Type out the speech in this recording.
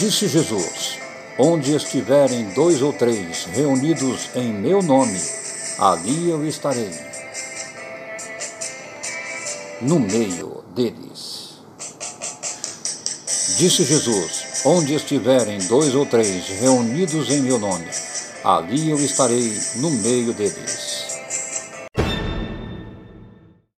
Disse Jesus: Onde estiverem dois ou três reunidos em meu nome, ali eu estarei. No meio deles. Disse Jesus: Onde estiverem dois ou três reunidos em meu nome, ali eu estarei no meio deles.